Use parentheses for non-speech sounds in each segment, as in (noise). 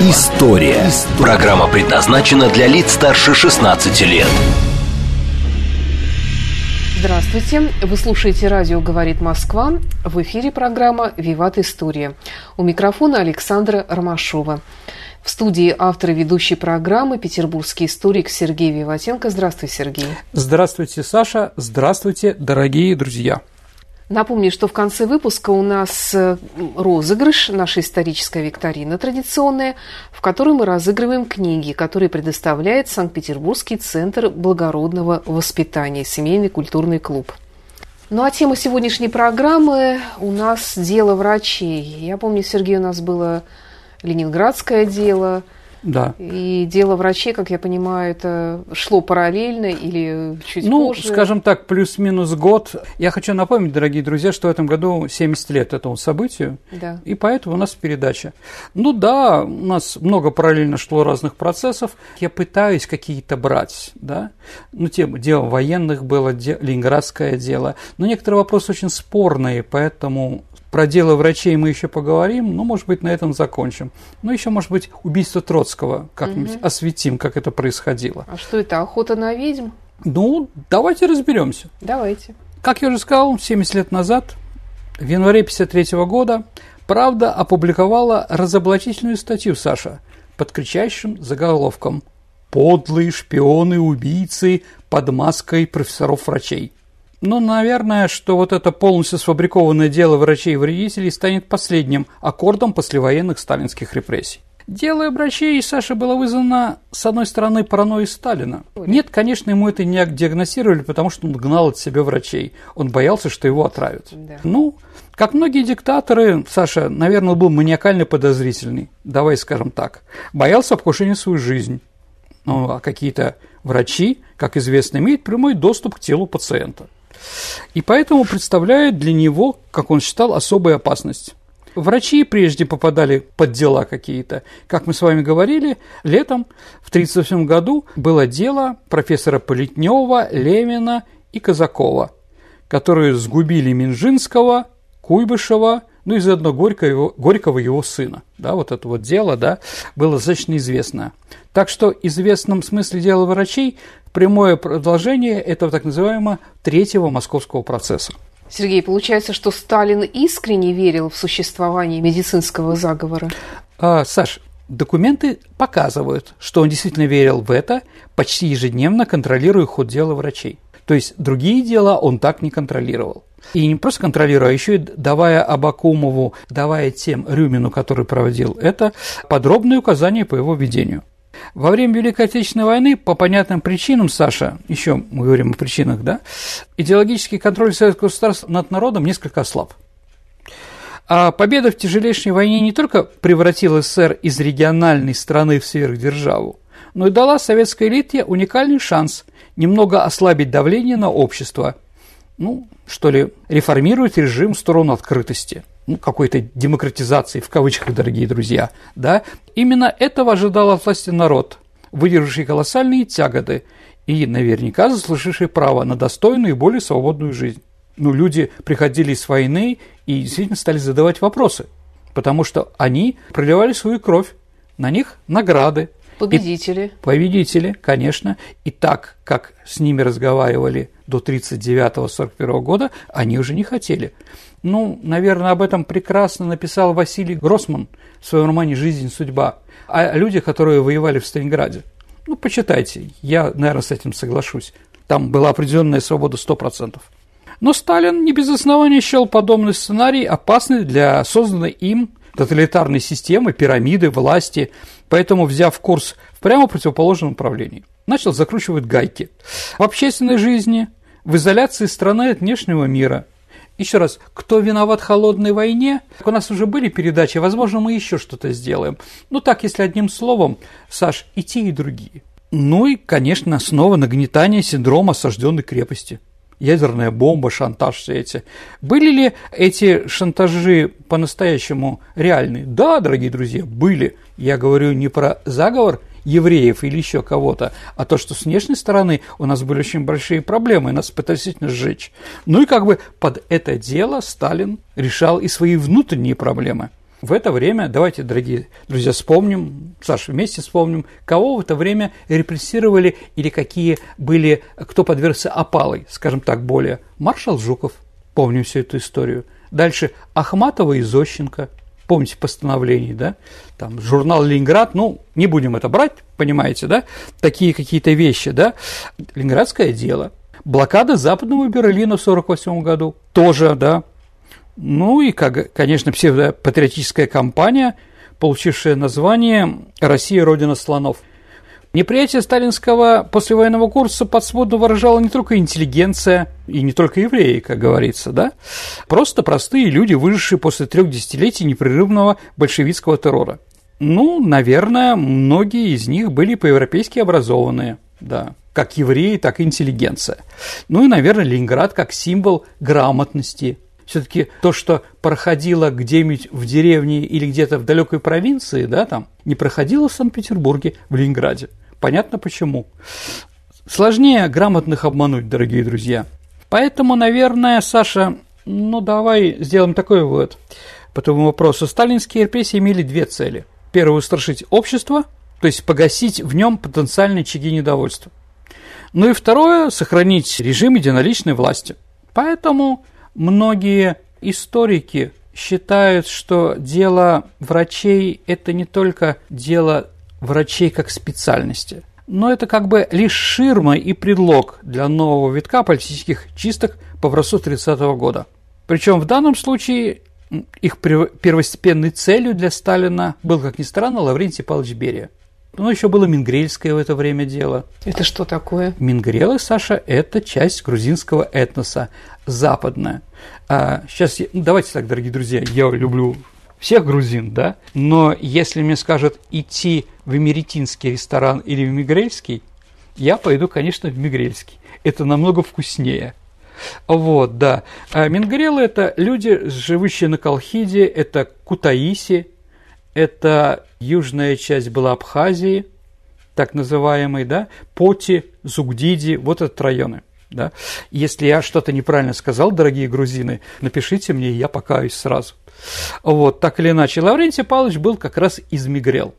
История». Программа предназначена для лиц старше 16 лет. Здравствуйте! Вы слушаете «Радио говорит Москва». В эфире программа «Виват История». У микрофона Александра Ромашова. В студии автор и ведущей программы петербургский историк Сергей Виватенко. Здравствуй, Сергей. Здравствуйте, Саша. Здравствуйте, дорогие друзья. Напомню, что в конце выпуска у нас э, розыгрыш, наша историческая викторина традиционная, в которой мы разыгрываем книги, которые предоставляет Санкт-Петербургский центр благородного воспитания, семейный культурный клуб. Ну а тема сегодняшней программы у нас дело врачей. Я помню, Сергей, у нас было ленинградское дело – да. И дело врачей, как я понимаю, это шло параллельно или чуть ну, позже? Ну, скажем так, плюс-минус год. Я хочу напомнить, дорогие друзья, что в этом году 70 лет этому событию, да. и поэтому у нас передача. Ну да, у нас много параллельно шло разных процессов. Я пытаюсь какие-то брать, да. Ну, тем, дело военных было, де, ленинградское дело. Но некоторые вопросы очень спорные, поэтому про дело врачей мы еще поговорим, но, может быть, на этом закончим. Ну, еще, может быть, убийство Троцкого как-нибудь угу. осветим, как это происходило. А что это, охота на ведьм? Ну, давайте разберемся. Давайте. Как я уже сказал, 70 лет назад, в январе 1953 года, «Правда» опубликовала разоблачительную статью, Саша, под кричащим заголовком «Подлые шпионы, убийцы под маской профессоров-врачей». Ну, наверное, что вот это полностью сфабрикованное дело врачей и вредителей станет последним аккордом послевоенных сталинских репрессий. Дело врачей Саши было вызвано, с одной стороны, паранойей Сталина. Нет, конечно, ему это не диагностировали, потому что он гнал от себя врачей. Он боялся, что его отравят. Да. Ну, как многие диктаторы, Саша, наверное, был маниакально подозрительный, давай скажем так. Боялся покушения свою жизнь. Ну, а какие-то врачи, как известно, имеют прямой доступ к телу пациента и поэтому представляет для него, как он считал, особую опасность. Врачи прежде попадали под дела какие-то. Как мы с вами говорили, летом в 1937 году было дело профессора Политнева, Лемина и Казакова, которые сгубили Минжинского, Куйбышева, ну и заодно Горького его, Горького его сына. Да, вот это вот дело, да, было достаточно известно. Так что известном смысле дело врачей прямое продолжение этого так называемого третьего московского процесса. Сергей, получается, что Сталин искренне верил в существование медицинского заговора? А, Саш, документы показывают, что он действительно верил в это, почти ежедневно контролируя ход дела врачей. То есть другие дела он так не контролировал. И не просто контролируя, а еще и давая Абакумову, давая тем Рюмину, который проводил это, подробные указания по его ведению. Во время Великой Отечественной войны, по понятным причинам, Саша, еще мы говорим о причинах, да, идеологический контроль советского государства над народом несколько ослаб. А победа в тяжелейшей войне не только превратила СССР из региональной страны в сверхдержаву, но и дала советской элите уникальный шанс немного ослабить давление на общество, ну, что ли, реформировать режим в сторону открытости – ну, какой-то демократизации, в кавычках, дорогие друзья, да, именно этого ожидал от власти народ, выдержавший колоссальные тяготы и наверняка заслуживший право на достойную и более свободную жизнь. Ну, люди приходили с войны и действительно стали задавать вопросы, потому что они проливали свою кровь, на них награды. Победители. И, победители, конечно. И так, как с ними разговаривали до 1939-1941 года, они уже не хотели. Ну, наверное, об этом прекрасно написал Василий Гроссман в своем романе «Жизнь и судьба» о людях, которые воевали в Сталинграде. Ну, почитайте, я, наверное, с этим соглашусь. Там была определенная свобода 100%. Но Сталин не без основания счел подобный сценарий опасный для созданной им тоталитарной системы, пирамиды, власти, поэтому, взяв курс в прямо противоположном направлении, начал закручивать гайки. В общественной жизни, в изоляции страны от внешнего мира – еще раз, кто виноват в холодной войне? У нас уже были передачи, возможно, мы еще что-то сделаем. Ну так, если одним словом, Саш, и те, и другие. Ну и, конечно, снова нагнетание синдрома осажденной крепости. Ядерная бомба, шантаж все эти. Были ли эти шантажи по-настоящему реальны? Да, дорогие друзья, были. Я говорю не про заговор евреев или еще кого-то, а то, что с внешней стороны у нас были очень большие проблемы, и нас пытались действительно сжечь. Ну и как бы под это дело Сталин решал и свои внутренние проблемы. В это время, давайте, дорогие друзья, вспомним, Саша, вместе вспомним, кого в это время репрессировали или какие были, кто подвергся опалой, скажем так, более. Маршал Жуков, помним всю эту историю. Дальше Ахматова и Зощенко, помните постановление, да? Там журнал «Ленинград», ну, не будем это брать, понимаете, да? Такие какие-то вещи, да? Ленинградское дело. Блокада Западного Берлина в 1948 году тоже, да, ну и, как, конечно, псевдопатриотическая кампания, получившая название «Россия – Родина слонов». Неприятие сталинского послевоенного курса подспудно выражала не только интеллигенция и не только евреи, как говорится, да, просто простые люди, выжившие после трех десятилетий непрерывного большевистского террора. Ну, наверное, многие из них были по-европейски образованные, да, как евреи, так и интеллигенция. Ну и, наверное, Ленинград как символ грамотности, все-таки то, что проходило где-нибудь в деревне или где-то в далекой провинции, да, там, не проходило в Санкт-Петербурге, в Ленинграде. Понятно почему. Сложнее грамотных обмануть, дорогие друзья. Поэтому, наверное, Саша, ну давай сделаем такой вывод по этому вопросу. Сталинские репрессии имели две цели. Первое – устрашить общество, то есть погасить в нем потенциальные очаги недовольства. Ну и второе – сохранить режим единоличной власти. Поэтому Многие историки считают, что дело врачей – это не только дело врачей как специальности, но это как бы лишь ширма и предлог для нового витка политических чисток по образцу 30 -го года. Причем в данном случае их первостепенной целью для Сталина был, как ни странно, Лаврентий Павлович Берия. Ну, еще было мингрельское в это время дело. Это что такое? Мингрелы, Саша, это часть грузинского этноса, западная. А сейчас, ну, давайте так, дорогие друзья, я люблю всех грузин, да, но если мне скажут идти в эмеретинский ресторан или в мигрельский, я пойду, конечно, в мигрельский. Это намного вкуснее. Вот, да. А мингрелы – это люди, живущие на Колхиде, это Кутаиси, это южная часть была Абхазии, так называемой, да, Поти, Зугдиди, вот этот районы. Да? Если я что-то неправильно сказал, дорогие грузины, напишите мне, я покаюсь сразу. Вот, так или иначе, Лаврентий Павлович был как раз из Мигрел.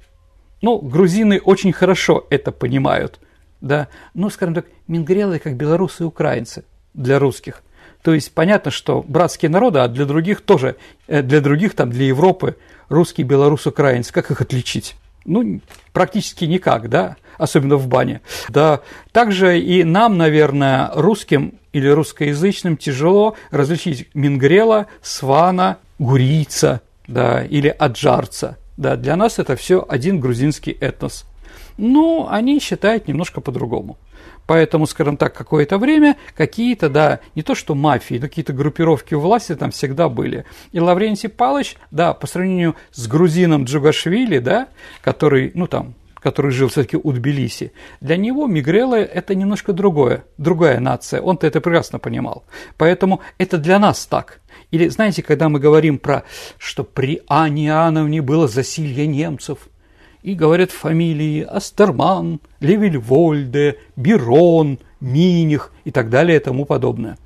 Ну, грузины очень хорошо это понимают, да, ну, скажем так, мингрелы как белорусы и украинцы для русских. То есть понятно, что братские народы, а для других тоже, э, для других, там, для Европы, русский, белорус, украинец, как их отличить? Ну, практически никак, да, особенно в бане. Да, также и нам, наверное, русским или русскоязычным тяжело различить мингрела, свана, гурийца, да, или аджарца. Да, для нас это все один грузинский этнос. Ну, они считают немножко по-другому. Поэтому, скажем так, какое-то время какие-то, да, не то что мафии, но какие-то группировки у власти там всегда были. И Лаврентий Палыч, да, по сравнению с грузином Джугашвили, да, который, ну там, который жил все-таки у Тбилиси, для него мигрелы – это немножко другое, другая нация. Он-то это прекрасно понимал. Поэтому это для нас так. Или, знаете, когда мы говорим про, что при Ане Иоанновне было засилье немцев – и говорят фамилии Астерман, Левельвольде, Бирон, Миних и так далее и тому подобное.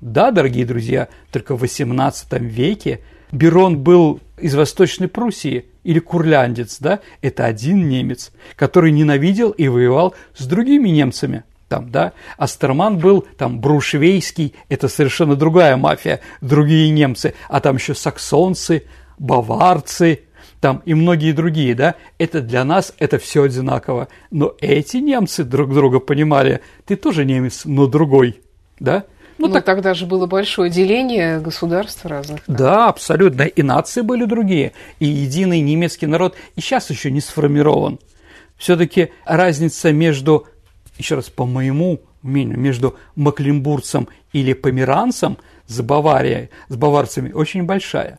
Да, дорогие друзья, только в XVIII веке Бирон был из Восточной Пруссии или курляндец, да, это один немец, который ненавидел и воевал с другими немцами. Там, да, Астерман был там брушвейский, это совершенно другая мафия, другие немцы, а там еще саксонцы, баварцы, там и многие другие, да, это для нас это все одинаково. Но эти немцы друг друга понимали, ты тоже немец, но другой, да. Ну, ну так... тогда же было большое деление государств разных. Да. да, абсолютно. И нации были другие. И единый немецкий народ и сейчас еще не сформирован. Все-таки разница между, еще раз по моему мнению, между маклембурцем или померанцем с Баварией, с баварцами очень большая.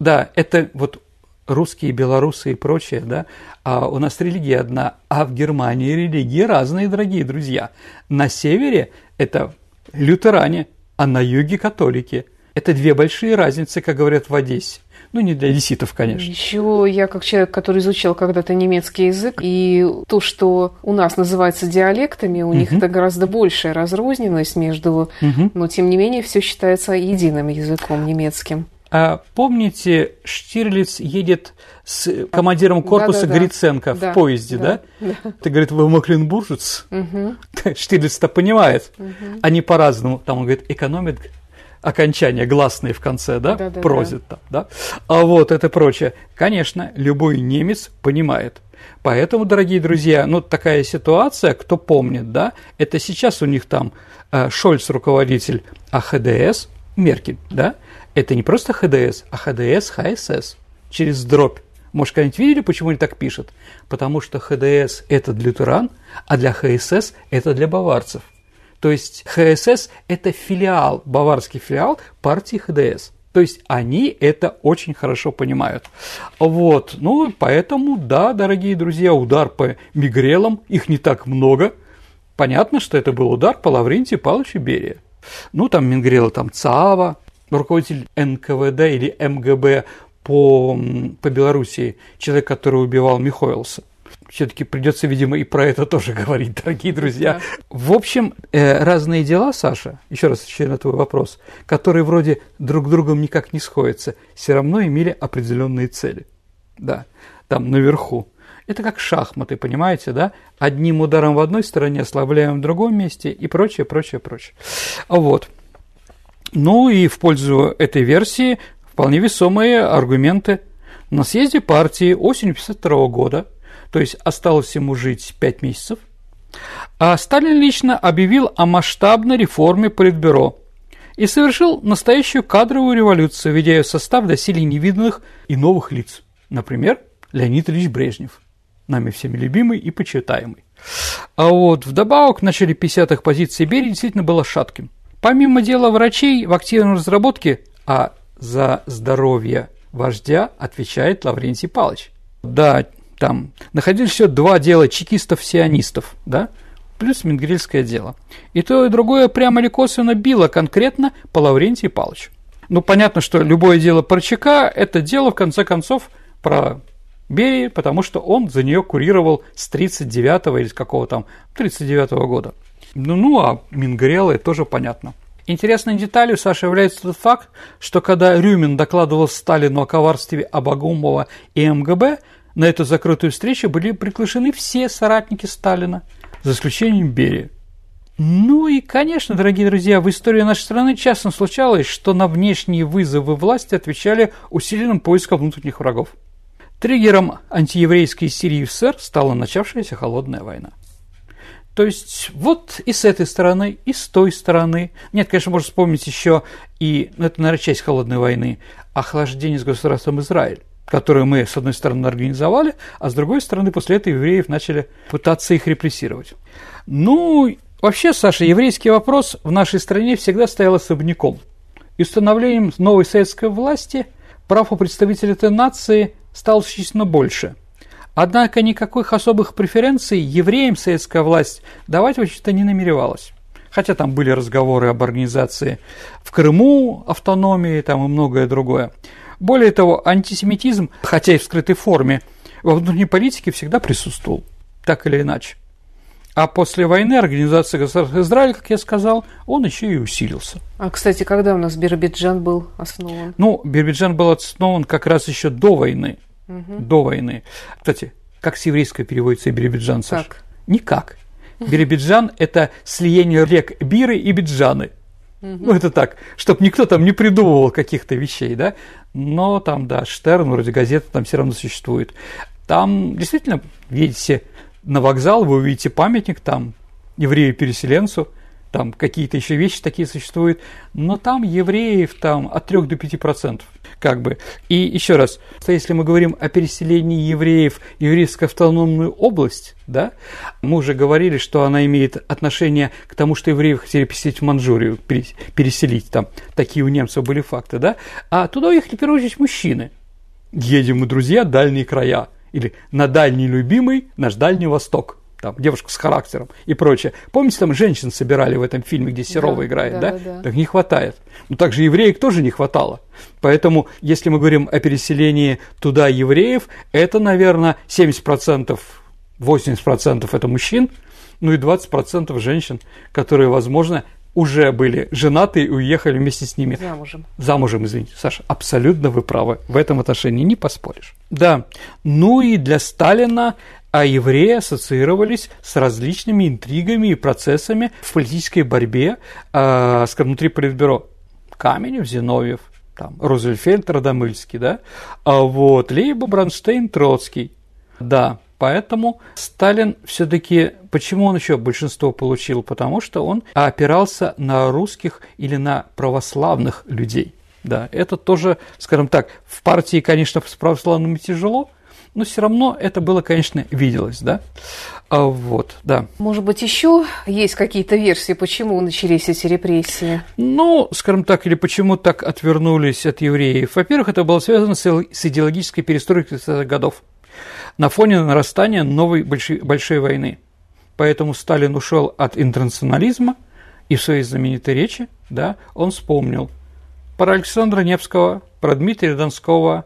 Да, это вот русские, белорусы и прочее, да, а у нас религия одна, а в Германии религии разные, дорогие друзья. На севере это лютеране, а на юге католики. Это две большие разницы, как говорят в Одессе. Ну, не для одесситов, конечно. Еще я, как человек, который изучал когда-то немецкий язык, и то, что у нас называется диалектами, у угу. них это гораздо большая разрозненность между, угу. но тем не менее все считается единым языком немецким. А помните, Штирлиц едет с командиром корпуса да, да, Гриценко да. в поезде, да? да? да. Ты говорит, вы Макленбуржец? Угу. (laughs) Штирлиц-то понимает. Угу. Они по-разному. Там он говорит, экономит окончания гласные в конце, да, да, да просит да. там, да, а вот это прочее. Конечно, любой немец понимает. Поэтому, дорогие друзья, ну такая ситуация, кто помнит, да, это сейчас у них там э, Шольц руководитель, а ХДС Меркель, да, это не просто ХДС, а ХДС ХСС через дробь. Может, когда-нибудь видели, почему они так пишут? Потому что ХДС – это для лютеран, а для ХСС – это для баварцев – то есть ХСС – это филиал, баварский филиал партии ХДС. То есть они это очень хорошо понимают. Вот, ну, поэтому, да, дорогие друзья, удар по мигрелам, их не так много. Понятно, что это был удар по Лаврентию Павловичу Берия. Ну, там Мигрела, там ЦАВА, руководитель НКВД или МГБ по, по Белоруссии, человек, который убивал Михоэлса все-таки придется, видимо, и про это (laughs) тоже говорить, дорогие друзья. Да. В общем, э, разные дела, Саша, еще раз отвечаю на твой вопрос, которые вроде друг с другом никак не сходятся, все равно имели определенные цели. Да, там наверху. Это как шахматы, понимаете, да? Одним ударом в одной стороне ослабляем в другом месте и прочее, прочее, прочее. Вот. Ну и в пользу этой версии вполне весомые аргументы. На съезде партии осенью 1952 года – то есть осталось ему жить 5 месяцев, а Сталин лично объявил о масштабной реформе Политбюро и совершил настоящую кадровую революцию, введя ее в состав доселе невиданных и новых лиц. Например, Леонид Ильич Брежнев, нами всеми любимый и почитаемый. А вот вдобавок в начале 50-х позиция Берии действительно была шатким. Помимо дела врачей в активной разработке, а за здоровье вождя отвечает Лаврентий Павлович. Да, там находились еще два дела чекистов-сионистов, да, плюс Менгрельское дело. И то, и другое прямо или косвенно било конкретно по Лаврентию Павловичу. Ну, понятно, что любое дело про ЧК – это дело, в конце концов, про Берии, потому что он за нее курировал с 39-го или с какого там, 39-го года. Ну, ну а Мингрелла это тоже понятно. Интересной деталью, Саша, является тот факт, что когда Рюмин докладывал Сталину о коварстве Абагумова и МГБ, на эту закрытую встречу были приглашены все соратники Сталина, за исключением Берии. Ну и, конечно, дорогие друзья, в истории нашей страны часто случалось, что на внешние вызовы власти отвечали усиленным поиском внутренних врагов. Триггером антиеврейской Сирии в СССР стала начавшаяся холодная война. То есть вот и с этой стороны, и с той стороны. Нет, конечно, можно вспомнить еще и, ну, это, наверное, часть холодной войны, охлаждение с государством Израиль которую мы, с одной стороны, организовали, а с другой стороны, после этого евреев начали пытаться их репрессировать. Ну, вообще, Саша, еврейский вопрос в нашей стране всегда стоял особняком. И установлением новой советской власти прав у представителей этой нации стало существенно больше. Однако никаких особых преференций евреям советская власть давать вообще-то не намеревалась. Хотя там были разговоры об организации в Крыму, автономии там и многое другое. Более того, антисемитизм, хотя и в скрытой форме, во внутренней политике всегда присутствовал, так или иначе. А после войны организация государства Израиль, как я сказал, он еще и усилился. А, кстати, когда у нас Биробиджан был основан? Ну, Биробиджан был основан как раз еще до войны. Угу. До войны. Кстати, как с еврейского переводится Биробиджан, Саша? Как? Никак. Биробиджан – это слияние рек Биры и Биджаны. Ну, это так, чтобы никто там не придумывал каких-то вещей, да. Но там, да, Штерн, вроде газета там все равно существует. Там действительно, едете на вокзал, вы увидите памятник там еврею-переселенцу, там какие-то еще вещи такие существуют, но там евреев там от 3 до 5 процентов как бы. И еще раз, если мы говорим о переселении евреев в еврейскую автономную область, да, мы уже говорили, что она имеет отношение к тому, что евреев хотели переселить в Манчжурию, переселить там, такие у немцев были факты, да, а туда уехали, в первую очередь, мужчины. Едем мы, друзья, дальние края. Или на дальний любимый наш Дальний Восток там, девушка с характером и прочее. Помните, там женщин собирали в этом фильме, где Серова да, играет, да, да? да? Так не хватает. Но также евреек тоже не хватало. Поэтому, если мы говорим о переселении туда евреев, это, наверное, 70%, 80% это мужчин, ну и 20% женщин, которые, возможно, уже были женаты и уехали вместе с ними. Замужем. Замужем, извините. Саша, абсолютно вы правы. В этом отношении не поспоришь. Да. Ну и для Сталина а евреи ассоциировались с различными интригами и процессами в политической борьбе, э, скажем, внутри Политбюро. Каменев, Зиновьев, там, Розельфельд, Радомыльский, да, а вот, либо Бронштейн, Троцкий. Да, поэтому Сталин все-таки, почему он еще большинство получил? Потому что он опирался на русских или на православных людей. Да, это тоже, скажем так, в партии, конечно, с православными тяжело, но все равно это было, конечно, виделось, да. А вот, да. Может быть, еще есть какие-то версии, почему начались эти репрессии? Ну, скажем так, или почему так отвернулись от евреев. Во-первых, это было связано с идеологической перестройкой 30-х годов на фоне нарастания новой большой, большой войны. Поэтому Сталин ушел от интернационализма, и в своей знаменитой речи, да, он вспомнил про Александра Невского, про Дмитрия Донского,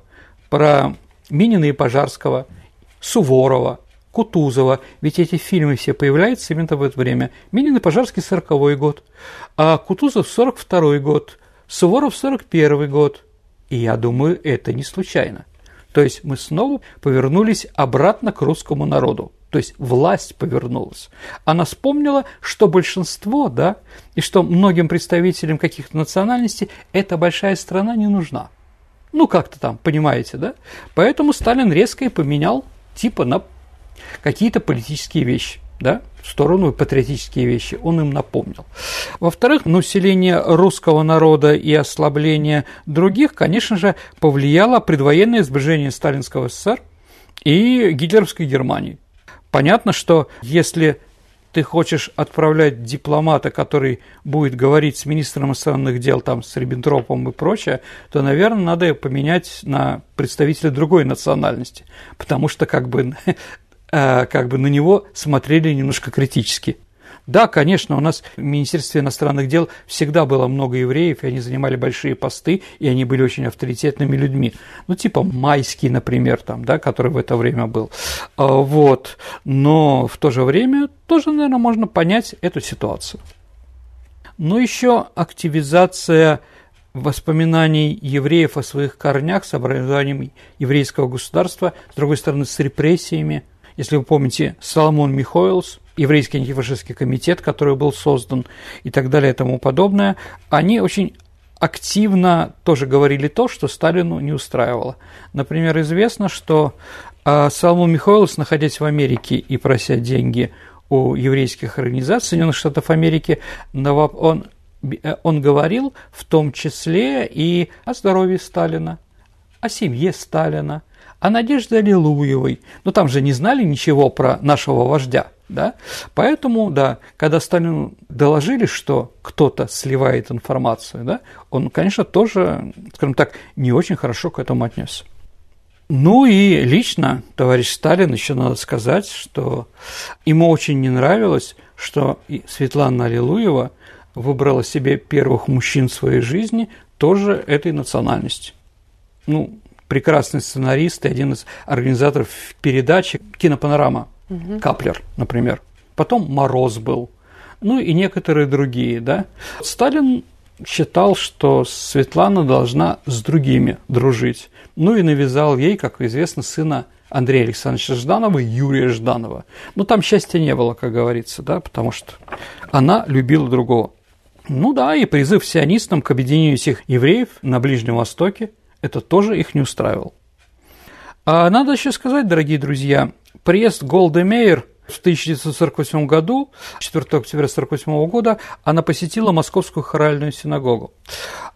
про Минина и Пожарского, Суворова, Кутузова. Ведь эти фильмы все появляются именно в это время. Минин и Пожарский – 40 год, а Кутузов – 42 год, Суворов – 41 год. И я думаю, это не случайно. То есть мы снова повернулись обратно к русскому народу. То есть власть повернулась. Она вспомнила, что большинство, да, и что многим представителям каких-то национальностей эта большая страна не нужна. Ну, как-то там, понимаете, да? Поэтому Сталин резко и поменял типа на какие-то политические вещи, да, в сторону патриотические вещи, он им напомнил. Во-вторых, население русского народа и ослабление других, конечно же, повлияло предвоенное сближение сталинского СССР и гитлеровской Германии. Понятно, что если ты хочешь отправлять дипломата, который будет говорить с министром иностранных дел, там, с Риббентропом и прочее, то, наверное, надо поменять на представителя другой национальности, потому что как бы, (laughs) э, как бы на него смотрели немножко критически. Да, конечно, у нас в Министерстве иностранных дел всегда было много евреев, и они занимали большие посты, и они были очень авторитетными людьми. Ну, типа Майский, например, там, да, который в это время был. А, вот. Но в то же время тоже, наверное, можно понять эту ситуацию. Но еще активизация воспоминаний евреев о своих корнях с образованием еврейского государства, с другой стороны, с репрессиями. Если вы помните, Соломон Михоэлс, еврейский антифашистский комитет, который был создан и так далее и тому подобное, они очень активно тоже говорили то, что Сталину не устраивало. Например, известно, что а, Соломон Михайлович, находясь в Америке и прося деньги у еврейских организаций Соединенных Штатов Америки, он, он говорил в том числе и о здоровье Сталина, о семье Сталина, о Надежде Аллилуевой. Но там же не знали ничего про нашего вождя – да? Поэтому, да, когда Сталину доложили, что кто-то сливает информацию, да, он, конечно, тоже, скажем так, не очень хорошо к этому отнесся. Ну и лично товарищ Сталин, еще надо сказать, что ему очень не нравилось, что Светлана Аллилуева выбрала себе первых мужчин в своей жизни тоже этой национальности. Ну, прекрасный сценарист и один из организаторов передачи «Кинопанорама» угу. Каплер, например. Потом Мороз был, ну и некоторые другие, да. Сталин считал, что Светлана должна с другими дружить. Ну и навязал ей, как известно, сына Андрея Александровича Жданова Юрия Жданова. Но там счастья не было, как говорится, да, потому что она любила другого. Ну да, и призыв сионистам к объединению всех евреев на Ближнем Востоке, это тоже их не устраивал. А надо еще сказать, дорогие друзья, приезд Голды Мейер в 1948 году, 4 октября 1948 года, она посетила Московскую хоральную синагогу.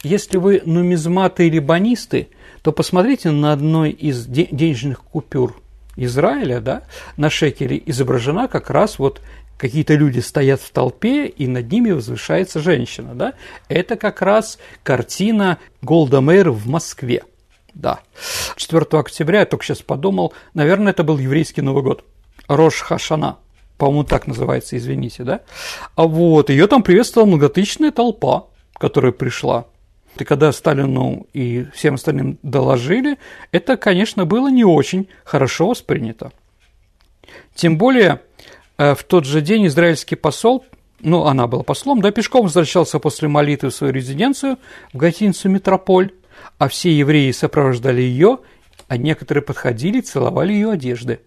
Если вы нумизматы или банисты, то посмотрите на одной из денежных купюр Израиля, да, на шекеле изображена как раз вот какие-то люди стоят в толпе, и над ними возвышается женщина, да. Это как раз картина Голда Мейер в Москве – да. 4 октября, я только сейчас подумал, наверное, это был еврейский Новый год. Рош Хашана. По-моему, так называется, извините, да? А вот, ее там приветствовала многотысячная толпа, которая пришла. И когда Сталину и всем остальным доложили, это, конечно, было не очень хорошо воспринято. Тем более, э, в тот же день израильский посол, ну, она была послом, да, пешком возвращался после молитвы в свою резиденцию в гостиницу «Метрополь», а все евреи сопровождали ее, а некоторые подходили и целовали ее одежды,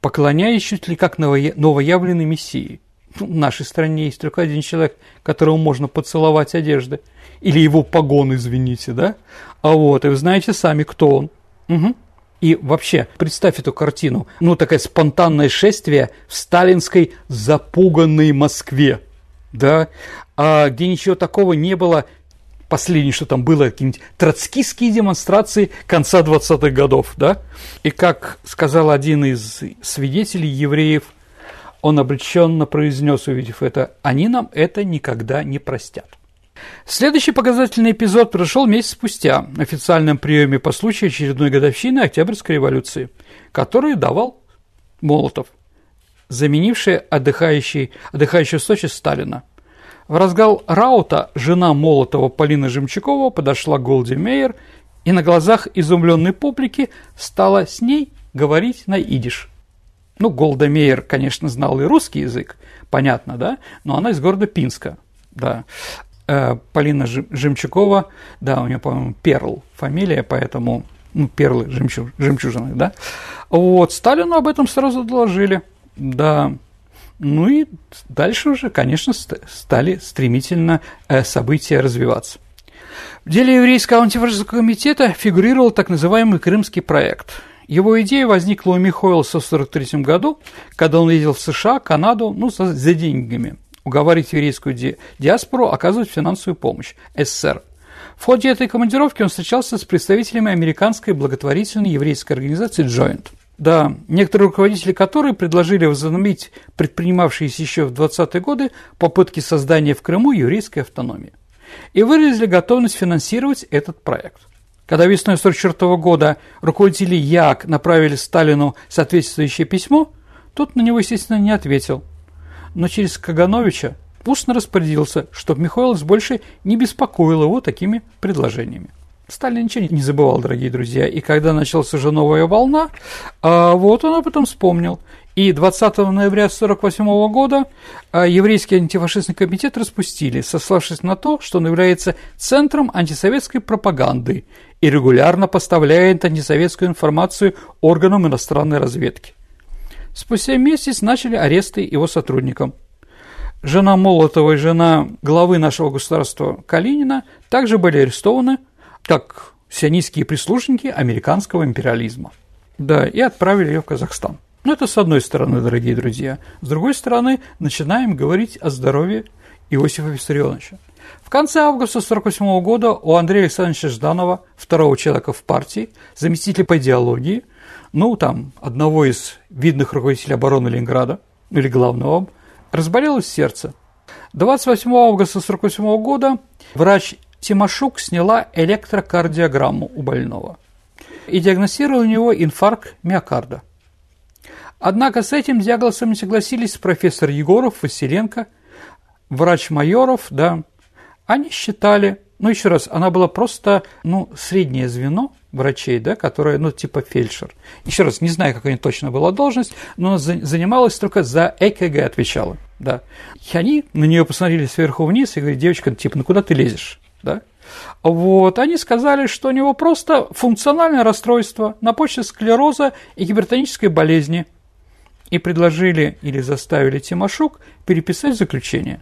поклоняясь чуть ли как новоявленной мессии. Ну, в нашей стране есть только один человек, которому можно поцеловать одежды. Или его погон, извините, да? А вот, и вы знаете сами, кто он. Угу. И вообще, представь эту картину. Ну, такое спонтанное шествие в сталинской запуганной Москве. Да? А где ничего такого не было, последнее, что там было, какие-нибудь троцкистские демонстрации конца 20-х годов, да? И как сказал один из свидетелей евреев, он обреченно произнес, увидев это, они нам это никогда не простят. Следующий показательный эпизод прошел месяц спустя на официальном приеме по случаю очередной годовщины Октябрьской революции, который давал Молотов, заменивший отдыхающий, отдыхающий в Сочи Сталина. В разгал раута жена Молотова Полина Жемчакова подошла к Голди Мейер и на глазах изумленной публики стала с ней говорить на идиш. Ну, Голда Мейер, конечно, знал и русский язык, понятно, да, но она из города Пинска, да. Э, Полина Жемчукова, да, у нее, по-моему, Перл фамилия, поэтому, ну, перлы, жемчуг, жемчужины, да. Вот, Сталину об этом сразу доложили, да. Ну и дальше уже, конечно, стали стремительно э, события развиваться. В деле еврейского антифашистского комитета фигурировал так называемый Крымский проект. Его идея возникла у Михоэлса в 1943 году, когда он ездил в США, Канаду, ну, за, за деньгами – уговорить еврейскую ди диаспору оказывать финансовую помощь СССР. В ходе этой командировки он встречался с представителями американской благотворительной еврейской организации Joint. Да, некоторые руководители которой предложили возобновить предпринимавшиеся еще в 20-е годы попытки создания в Крыму еврейской автономии и выразили готовность финансировать этот проект. Когда весной 1944 года руководители ЯК направили Сталину соответствующее письмо, тот на него, естественно, не ответил – но через Кагановича устно распорядился, чтобы Михайлович больше не беспокоил его такими предложениями. Сталин ничего не забывал, дорогие друзья, и когда началась уже новая волна, а, вот он об этом вспомнил. И 20 ноября 1948 года а, еврейский антифашистский комитет распустили, сославшись на то, что он является центром антисоветской пропаганды и регулярно поставляет антисоветскую информацию органам иностранной разведки. Спустя месяц начали аресты его сотрудникам. Жена Молотова и жена главы нашего государства Калинина также были арестованы, как сионистские прислужники американского империализма. Да, и отправили ее в Казахстан. Но это с одной стороны, дорогие друзья. С другой стороны, начинаем говорить о здоровье Иосифа Виссарионовича. В конце августа 1948 года у Андрея Александровича Жданова, второго человека в партии, заместителя по идеологии, ну, там, одного из видных руководителей обороны Ленинграда, или главного, разболелось сердце. 28 августа 1948 года врач Тимошук сняла электрокардиограмму у больного и диагностировала у него инфаркт миокарда. Однако с этим диагнозом не согласились профессор Егоров, Василенко, врач Майоров, да. Они считали, ну еще раз, она была просто, ну, среднее звено врачей, да, которая, ну, типа фельдшер. Еще раз, не знаю, какая точно была должность, но занималась только за ЭКГ, отвечала, да. И они на нее посмотрели сверху вниз и говорят, девочка, типа, ну куда ты лезешь, да? Вот, они сказали, что у него просто функциональное расстройство на почве склероза и гипертонической болезни. И предложили или заставили Тимошук переписать заключение.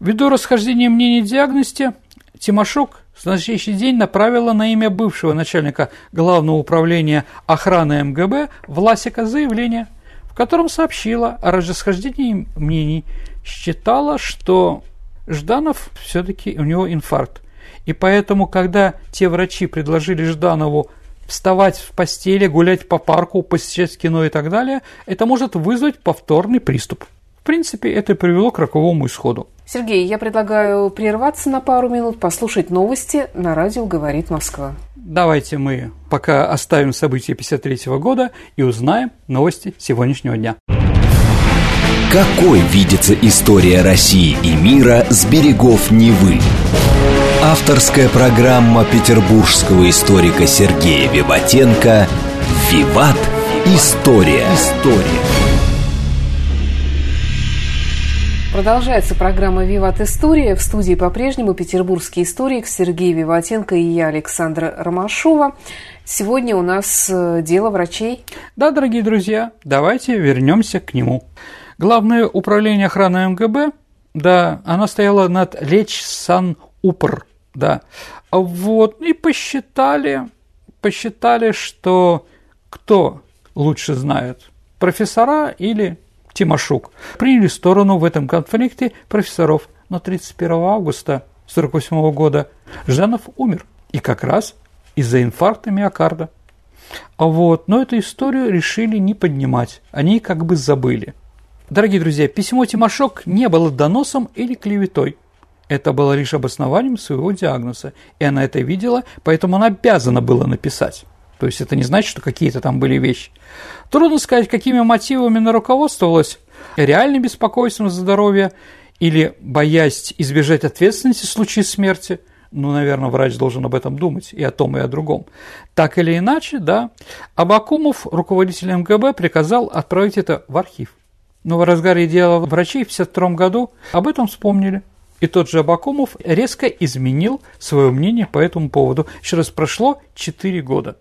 Ввиду расхождения мнений диагности, Тимошук в настоящий день направила на имя бывшего начальника Главного управления охраны МГБ Власика заявление, в котором сообщила о расхождении мнений, считала, что Жданов все-таки у него инфаркт. И поэтому, когда те врачи предложили Жданову вставать в постели, гулять по парку, посещать кино и так далее, это может вызвать повторный приступ. В принципе, это привело к роковому исходу. Сергей, я предлагаю прерваться на пару минут, послушать новости на радио «Говорит Москва». давайте мы пока оставим события 53 года и узнаем новости сегодняшнего дня. Какой видится история России и мира с берегов Невы? Авторская программа петербургского историка Сергея Виватенко «Виват. История». История. Продолжается программа «Виват История». В студии по-прежнему петербургский историк Сергей Виватенко и я, Александра Ромашова. Сегодня у нас э, дело врачей. Да, дорогие друзья, давайте вернемся к нему. Главное управление охраны МГБ, да, оно стояло над Леч Сан Упр, да. Вот, и посчитали, посчитали, что кто лучше знает, профессора или Тимошук. Приняли сторону в этом конфликте профессоров. Но 31 августа 1948 года Жданов умер. И как раз из-за инфаркта миокарда. А вот, но эту историю решили не поднимать. Они как бы забыли. Дорогие друзья, письмо Тимошок не было доносом или клеветой. Это было лишь обоснованием своего диагноза. И она это видела, поэтому она обязана была написать. То есть это не значит, что какие-то там были вещи. Трудно сказать, какими мотивами она руководствовалась. Реальным беспокойством за здоровье или боясь избежать ответственности в случае смерти. Ну, наверное, врач должен об этом думать и о том, и о другом. Так или иначе, да. Абакумов, руководитель МГБ, приказал отправить это в архив. Но в разгаре дела врачей в 1952 году об этом вспомнили. И тот же Абакумов резко изменил свое мнение по этому поводу. Еще раз прошло 4 года.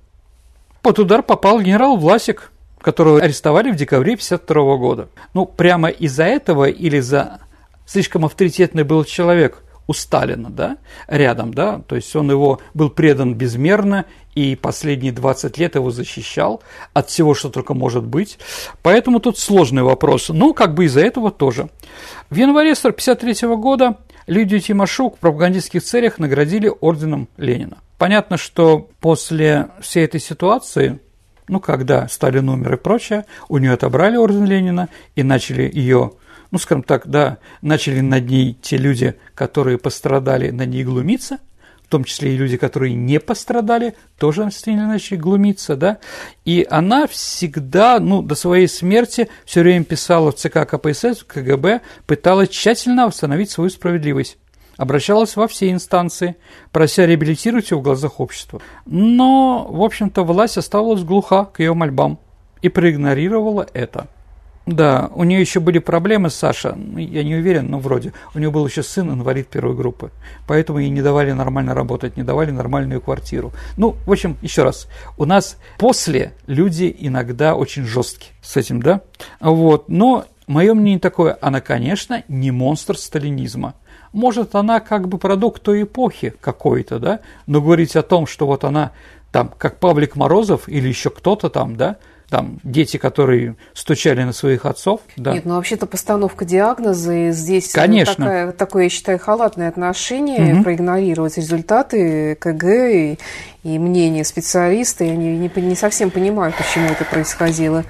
Под удар попал генерал Власик, которого арестовали в декабре 1952 года. Ну, прямо из-за этого или за слишком авторитетный был человек у Сталина, да, рядом, да, то есть он его был предан безмерно и последние 20 лет его защищал от всего, что только может быть. Поэтому тут сложный вопрос. Ну, как бы из-за этого тоже. В январе 1953 года Лидию Тимошук в пропагандистских целях наградили орденом Ленина. Понятно, что после всей этой ситуации, ну, когда Сталин умер и прочее, у нее отобрали орден Ленина и начали ее, ну, скажем так, да, начали над ней те люди, которые пострадали, на ней глумиться, в том числе и люди, которые не пострадали, тоже ней начали глумиться, да, и она всегда, ну, до своей смерти все время писала в ЦК КПСС, в КГБ, пыталась тщательно восстановить свою справедливость обращалась во все инстанции, прося реабилитировать ее в глазах общества. Но, в общем-то, власть оставалась глуха к ее мольбам и проигнорировала это. Да, у нее еще были проблемы Саша, ну, я не уверен, но вроде. У нее был еще сын инвалид первой группы, поэтому ей не давали нормально работать, не давали нормальную квартиру. Ну, в общем, еще раз, у нас после люди иногда очень жесткие с этим, да? Вот, но мое мнение такое, она, конечно, не монстр сталинизма. Может, она как бы продукт той эпохи какой-то, да, но говорить о том, что вот она там, как Павлик Морозов или еще кто-то там, да, там дети, которые стучали на своих отцов. Да. Нет, ну вообще-то постановка диагноза, и здесь Конечно. Такая, такое, я считаю, халатное отношение, угу. проигнорировать результаты КГ и, и мнение специалиста. Я не, не, не совсем понимаю, почему это происходило.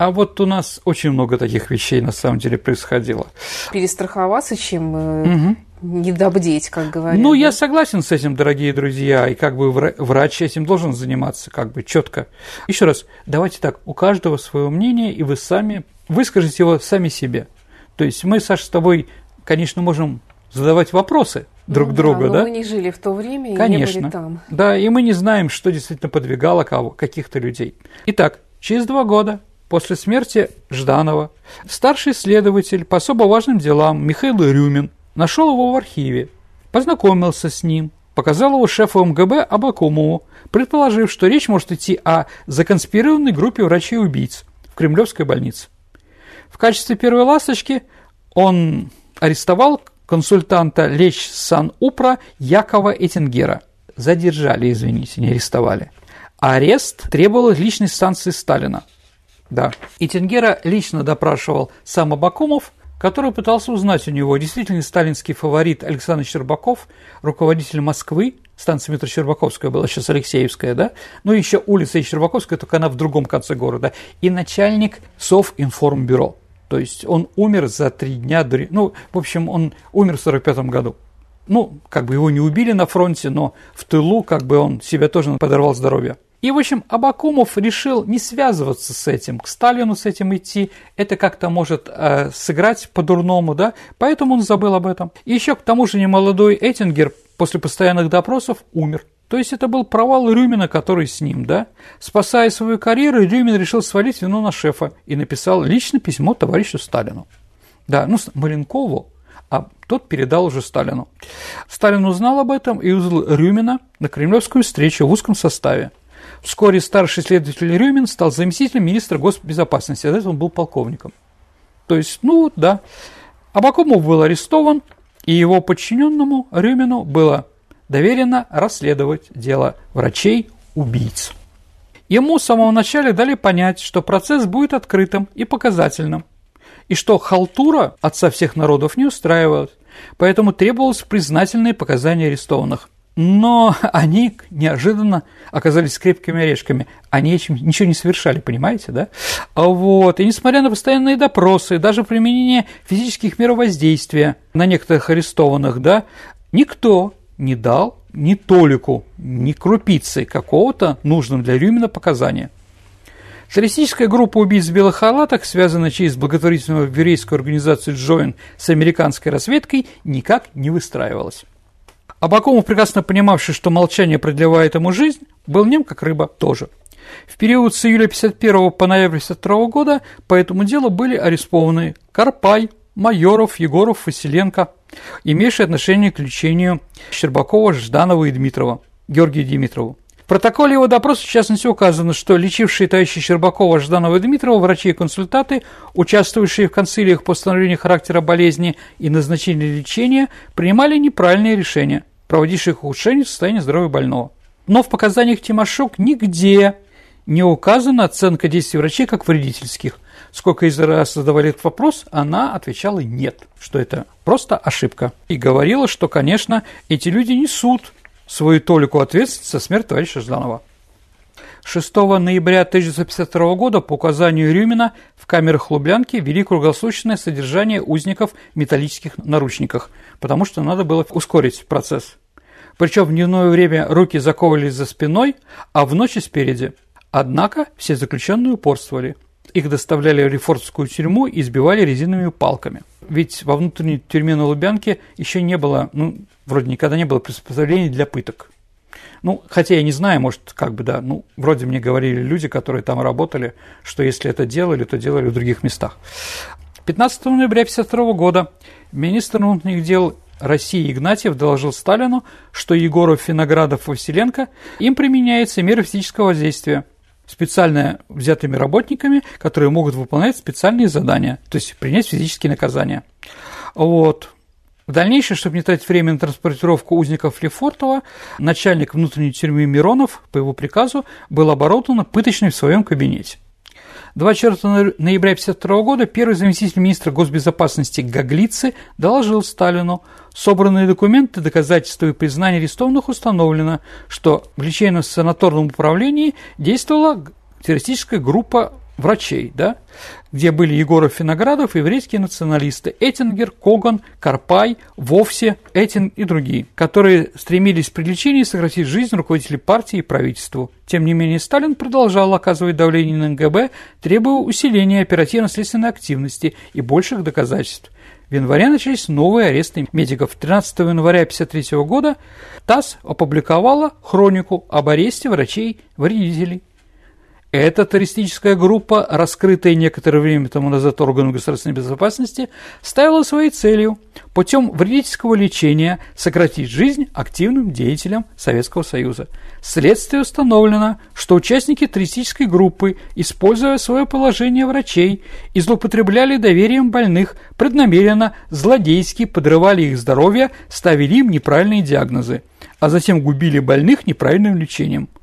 А вот у нас очень много таких вещей на самом деле происходило. Перестраховаться, чем угу. не добдеть, как говорят. Ну, да? я согласен с этим, дорогие друзья, и как бы врач этим должен заниматься, как бы четко. Еще раз, давайте так, у каждого свое мнение, и вы сами выскажите его сами себе. То есть мы, Саша, с тобой, конечно, можем задавать вопросы друг ну, другу, да? да? мы не жили в то время Конечно. и не были там. Да, и мы не знаем, что действительно подвигало кого, каких-то людей. Итак, через два года после смерти Жданова старший следователь по особо важным делам Михаил Рюмин нашел его в архиве, познакомился с ним, показал его шефу МГБ Абакумову, предположив, что речь может идти о законспирированной группе врачей-убийц в Кремлевской больнице. В качестве первой ласточки он арестовал консультанта Леч Сан-Упра Якова Этингера. Задержали, извините, не арестовали. Арест требовал личной станции Сталина – да. И Тенгера лично допрашивал сам Абакумов, который пытался узнать у него, действительно ли сталинский фаворит Александр Щербаков, руководитель Москвы, станция метро Щербаковская была, сейчас Алексеевская, да, ну еще улица Щербаковская, только она в другом конце города, и начальник Совинформбюро. То есть он умер за три дня до... Ну, в общем, он умер в 1945 году. Ну, как бы его не убили на фронте, но в тылу как бы он себя тоже подорвал здоровье. И, в общем, Абакумов решил не связываться с этим, к Сталину с этим идти. Это как-то может э, сыграть по-дурному, да? Поэтому он забыл об этом. И еще к тому же немолодой Эттингер после постоянных допросов умер. То есть это был провал Рюмина, который с ним, да? Спасая свою карьеру, Рюмин решил свалить вину на шефа и написал лично письмо товарищу Сталину. Да, ну, Маленкову, а тот передал уже Сталину. Сталин узнал об этом и вызвал Рюмина на кремлевскую встречу в узком составе. Вскоре старший следователь Рюмин стал заместителем министра госбезопасности, а до этого он был полковником. То есть, ну да, Абакумов был арестован, и его подчиненному Рюмину было доверено расследовать дело врачей-убийц. Ему с самого начала дали понять, что процесс будет открытым и показательным, и что халтура отца всех народов не устраивает, поэтому требовалось признательные показания арестованных – но (laughs) они неожиданно оказались крепкими орешками. Они ничего не совершали, понимаете, да? А вот. И несмотря на постоянные допросы, даже применение физических мер воздействия на некоторых арестованных, да, никто не дал ни толику, ни крупицы какого-то нужного для Рюмина показания. Террористическая группа убийц в белых халатах, связанная через благотворительную еврейскую организацию Джоин с американской разведкой, никак не выстраивалась. Абакумов, прекрасно понимавший, что молчание продлевает ему жизнь, был нем как рыба тоже. В период с июля 51 по ноябрь 52 года по этому делу были арестованы Карпай, Майоров, Егоров, Василенко, имевшие отношение к лечению Щербакова, Жданова и Дмитрова, Георгию Димитрову. В протоколе его допроса, в частности, указано, что лечившие товарищи Щербакова, Жданова и Дмитрова, врачи и консультанты, участвующие в консилиях по установлению характера болезни и назначению лечения, принимали неправильные решения – проводивших ухудшение состояния здоровья больного. Но в показаниях Тимошук нигде не указана оценка действий врачей как вредительских. Сколько из раз задавали этот вопрос, она отвечала нет, что это просто ошибка. И говорила, что, конечно, эти люди несут свою толику ответственности за смерть товарища Жданова. 6 ноября 1952 года по указанию Рюмина в камерах Лублянки вели круглосуточное содержание узников в металлических наручниках, потому что надо было ускорить процесс. Причем в дневное время руки заковывались за спиной, а в ночи спереди. Однако все заключенные упорствовали. Их доставляли в Рефордскую тюрьму и избивали резиновыми палками. Ведь во внутренней тюрьме на Лубянке еще не было, ну, вроде никогда не было приспособлений для пыток. Ну, хотя я не знаю, может, как бы, да, ну, вроде мне говорили люди, которые там работали, что если это делали, то делали в других местах. 15 ноября 1952 года министр внутренних дел России Игнатьев доложил Сталину, что Егоров, Виноградов и Василенко им применяется мера физического воздействия, специально взятыми работниками, которые могут выполнять специальные задания, то есть принять физические наказания. Вот. В дальнейшем, чтобы не тратить время на транспортировку узников Лефортова, начальник внутренней тюрьмы Миронов по его приказу был оборудован пыточной в своем кабинете. 24 ноября 1952 года первый заместитель министра госбезопасности Гаглицы доложил Сталину, собранные документы, доказательства и признания арестованных установлено, что в лечебно-санаторном управлении действовала террористическая группа врачей, да, где были Егоров Виноградов, еврейские националисты, Эттингер, Коган, Карпай, Вовсе, Этин и другие, которые стремились при лечении сократить жизнь руководителей партии и правительству. Тем не менее, Сталин продолжал оказывать давление на НГБ, требуя усиления оперативно-следственной активности и больших доказательств. В январе начались новые аресты медиков. 13 января 1953 года ТАСС опубликовала хронику об аресте врачей-вредителей эта террористическая группа, раскрытая некоторое время тому назад органом государственной безопасности, ставила своей целью путем вредительского лечения сократить жизнь активным деятелям Советского Союза. Следствие установлено, что участники террористической группы, используя свое положение врачей, и злоупотребляли доверием больных, преднамеренно, злодейски подрывали их здоровье, ставили им неправильные диагнозы, а затем губили больных неправильным лечением –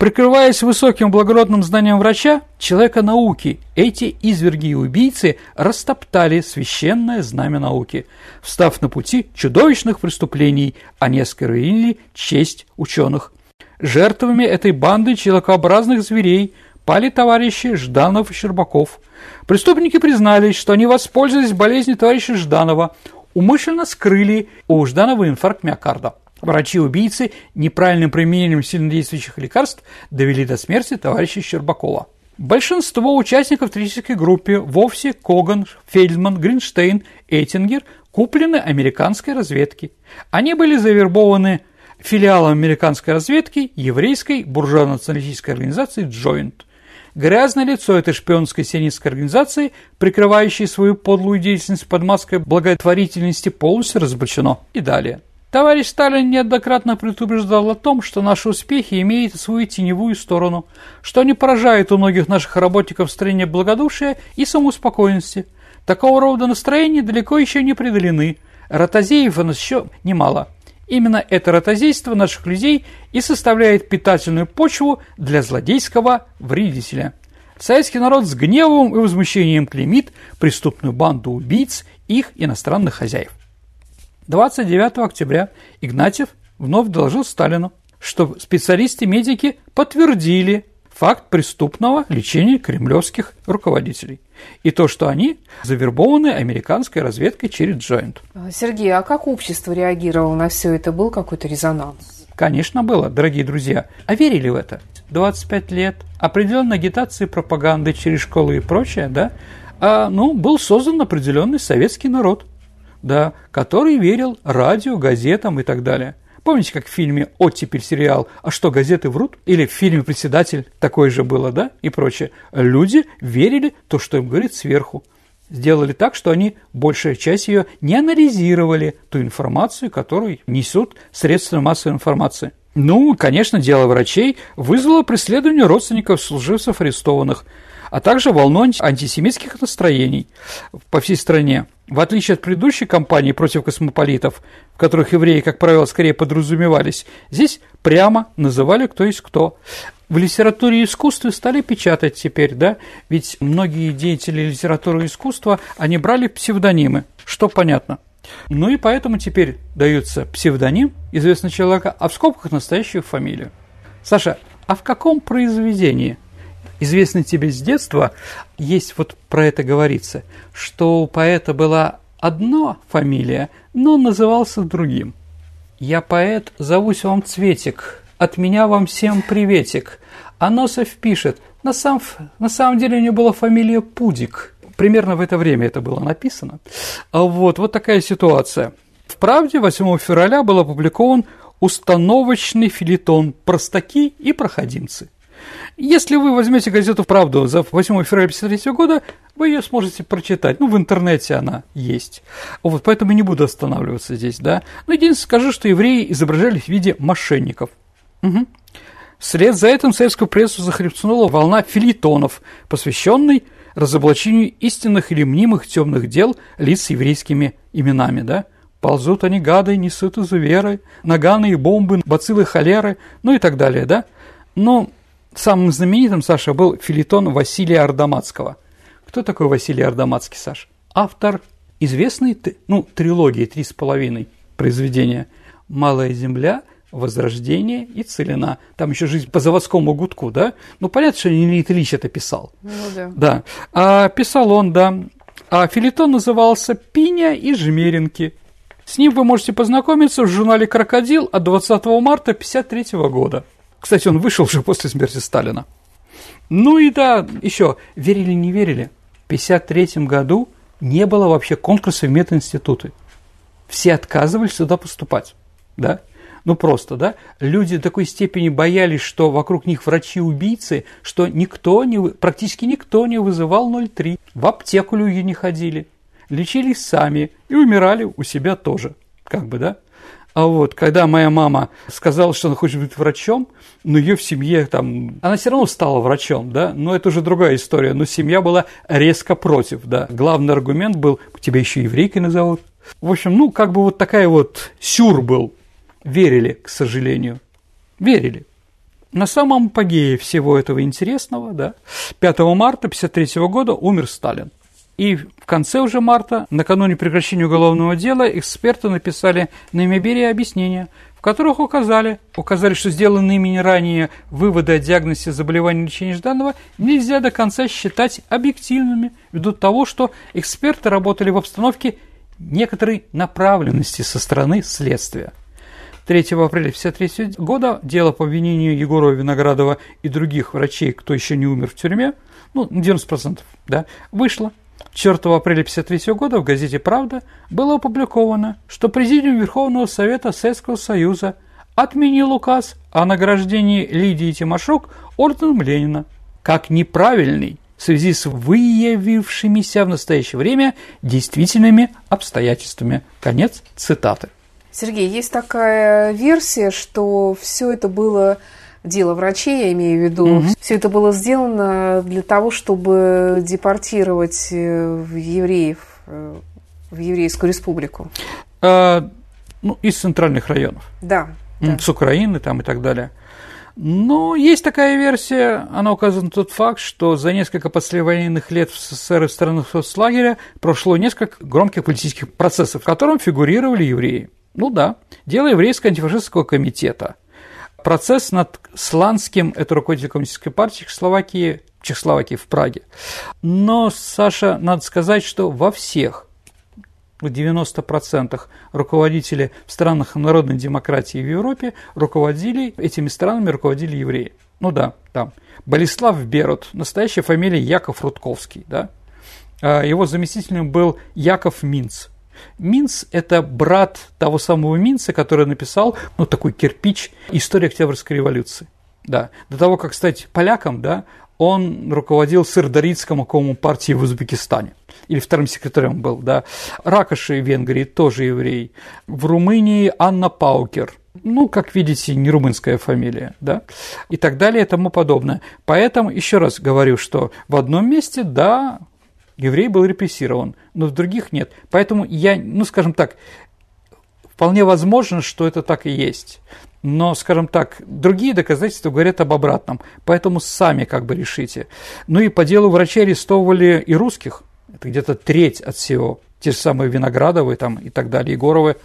Прикрываясь высоким благородным знанием врача, человека науки, эти изверги и убийцы растоптали священное знамя науки, встав на пути чудовищных преступлений, они оскорбили честь ученых. Жертвами этой банды человекообразных зверей пали товарищи Жданов и Щербаков. Преступники признались, что они воспользовались болезнью товарища Жданова, умышленно скрыли у Жданова инфаркт миокарда. Врачи-убийцы неправильным применением сильнодействующих лекарств довели до смерти товарища Щербакова. Большинство участников в третической группе Вовсе, Коган, Фельдман, Гринштейн, Эттингер куплены американской разведки. Они были завербованы филиалом американской разведки еврейской буржуазно-националистической организации «Джойнт». Грязное лицо этой шпионской сионистской организации, прикрывающей свою подлую деятельность под маской благотворительности, полностью разоблачено. И далее. Товарищ Сталин неоднократно предупреждал о том, что наши успехи имеют свою теневую сторону, что они поражают у многих наших работников в стране благодушия и самоуспокоенности. Такого рода настроения далеко еще не преодолены. Ротозеев у нас еще немало. Именно это ротозейство наших людей и составляет питательную почву для злодейского вредителя. Советский народ с гневом и возмущением клеймит преступную банду убийц их иностранных хозяев. 29 октября Игнатьев вновь доложил Сталину, что специалисты-медики подтвердили факт преступного лечения кремлевских руководителей и то, что они завербованы американской разведкой через Joint. Сергей, а как общество реагировало на все это? Был какой-то резонанс? Конечно, было, дорогие друзья. А верили в это? 25 лет, определенной агитации, пропаганды через школы и прочее, да, а, ну, был создан определенный советский народ, да, который верил радио, газетам и так далее. Помните, как в фильме «Оттепель» сериал «А что, газеты врут?» Или в фильме «Председатель» такое же было, да, и прочее. Люди верили то, что им говорит сверху. Сделали так, что они, большая часть ее, не анализировали ту информацию, которую несут средства массовой информации. Ну, конечно, дело врачей вызвало преследование родственников служивцев арестованных, а также волну антисемитских настроений по всей стране. В отличие от предыдущей кампании против космополитов, в которых евреи, как правило, скорее подразумевались, здесь прямо называли кто есть кто. В литературе и искусстве стали печатать теперь, да, ведь многие деятели литературы и искусства, они брали псевдонимы, что понятно. Ну и поэтому теперь дается псевдоним известного человека, а в скобках настоящую фамилию. Саша, а в каком произведении – известный тебе с детства, есть вот про это говорится, что у поэта была одна фамилия, но он назывался другим. «Я поэт, зовусь вам Цветик, от меня вам всем приветик». А Носов пишет, на, сам, на самом деле у него была фамилия Пудик. Примерно в это время это было написано. Вот, вот такая ситуация. В «Правде» 8 февраля был опубликован установочный филитон «Простаки и проходимцы». Если вы возьмете газету «Правду» за 8 февраля 1953 года, вы ее сможете прочитать. Ну, в интернете она есть. Вот поэтому не буду останавливаться здесь, да. Но единственное скажу, что евреи изображались в виде мошенников. Угу. Вслед за этим советскую прессу захлебнула волна филитонов, посвященной разоблачению истинных или мнимых темных дел лиц с еврейскими именами, да. Ползут они гады, несут изуверы, наганы и бомбы, бациллы холеры, ну и так далее, да. Но Самым знаменитым, Саша, был филитон Василия Ардаматского. Кто такой Василий Ардаматский, Саша? Автор известной, ну, трилогии, три с половиной произведения «Малая земля», «Возрождение» и «Целина». Там еще жизнь по заводскому гудку, да? Ну, понятно, что не Леонид Ильич это писал. Ну, да. Да. А, писал он, да. А филитон назывался «Пиня и жмеринки». С ним вы можете познакомиться в журнале «Крокодил» от 20 марта 1953 года. Кстати, он вышел уже после смерти Сталина. Ну и да, еще, верили не верили, в 1953 году не было вообще конкурса в мединституты. Все отказывались сюда поступать, да? Ну просто, да? Люди до такой степени боялись, что вокруг них врачи-убийцы, что никто не, практически никто не вызывал 03. В аптеку люди не ходили, лечились сами и умирали у себя тоже, как бы, да? А вот, когда моя мама сказала, что она хочет быть врачом, но ее в семье там... Она все равно стала врачом, да, но это уже другая история. Но семья была резко против, да. Главный аргумент был, тебя еще еврейкой назовут. В общем, ну, как бы вот такая вот сюр был. Верили, к сожалению. Верили. На самом апогее всего этого интересного, да, 5 марта 1953 года умер Сталин. И в конце уже марта, накануне прекращения уголовного дела, эксперты написали на имя объяснения, в которых указали, указали, что сделанные ими ранее выводы о диагнозе заболевания лечения Жданова нельзя до конца считать объективными, ввиду того, что эксперты работали в обстановке некоторой направленности со стороны следствия. 3 апреля 1953 года дело по обвинению Егорова, Виноградова и других врачей, кто еще не умер в тюрьме, ну, 90%, да, вышло. 4 апреля 1953 года в газете «Правда» было опубликовано, что Президиум Верховного Совета Советского Союза отменил указ о награждении Лидии Тимошук орденом Ленина как неправильный в связи с выявившимися в настоящее время действительными обстоятельствами. Конец цитаты. Сергей, есть такая версия, что все это было дело врачей, я имею в виду, угу. все это было сделано для того, чтобы депортировать э, евреев э, в Еврейскую республику. А, ну, из центральных районов. Да. да. С Украины там и так далее. Но есть такая версия, она указывает на тот факт, что за несколько послевоенных лет в СССР и в странах соцлагеря прошло несколько громких политических процессов, в котором фигурировали евреи. Ну да, дело еврейского антифашистского комитета. Процесс над Сланским, это руководитель коммунистической партии Чехословакии, Чехословакии в Праге. Но, Саша, надо сказать, что во всех в 90% руководители в странах народной демократии в Европе руководили, этими странами руководили евреи. Ну да, там. Болеслав Берут, настоящая фамилия Яков Рудковский, да. А его заместителем был Яков Минц. Минц – это брат того самого Минца, который написал, ну, такой кирпич «История Октябрьской революции». Да. До того, как стать поляком, да, он руководил Сырдарицком околом партии в Узбекистане. Или вторым секретарем был, да. Ракоши в Венгрии тоже еврей. В Румынии Анна Паукер. Ну, как видите, не румынская фамилия, да, и так далее и тому подобное. Поэтому еще раз говорю, что в одном месте, да, еврей был репрессирован, но в других нет. Поэтому я, ну, скажем так, вполне возможно, что это так и есть. Но, скажем так, другие доказательства говорят об обратном, поэтому сами как бы решите. Ну и по делу врачи арестовывали и русских, это где-то треть от всего те же самые Виноградовы там, и так далее, Егоровы.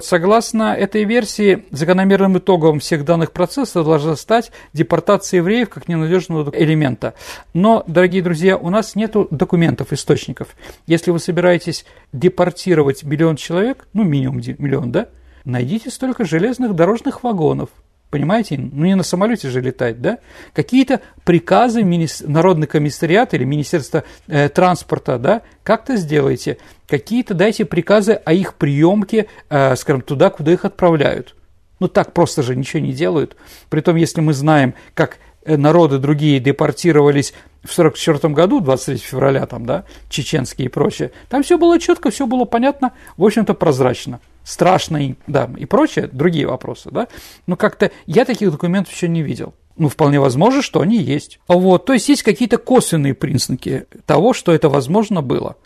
Согласно этой версии, закономерным итогом всех данных процессов должна стать депортация евреев как ненадежного элемента. Но, дорогие друзья, у нас нет документов, источников. Если вы собираетесь депортировать миллион человек, ну, минимум миллион, да, найдите столько железных дорожных вагонов – Понимаете? Ну, не на самолете же летать, да? Какие-то приказы. Народный комиссариат или Министерство э, транспорта, да, как-то сделайте. Какие-то дайте приказы о их приемке, э, скажем, туда, куда их отправляют. Ну, так просто же ничего не делают. Притом, если мы знаем, как э, народы другие депортировались в 1944 году, 23 февраля, там, да, чеченские и прочее, там все было четко, все было понятно, в общем-то, прозрачно страшно, да, и прочее, другие вопросы, да, но как-то я таких документов еще не видел. Ну, вполне возможно, что они есть. Вот, то есть есть какие-то косвенные признаки того, что это возможно было.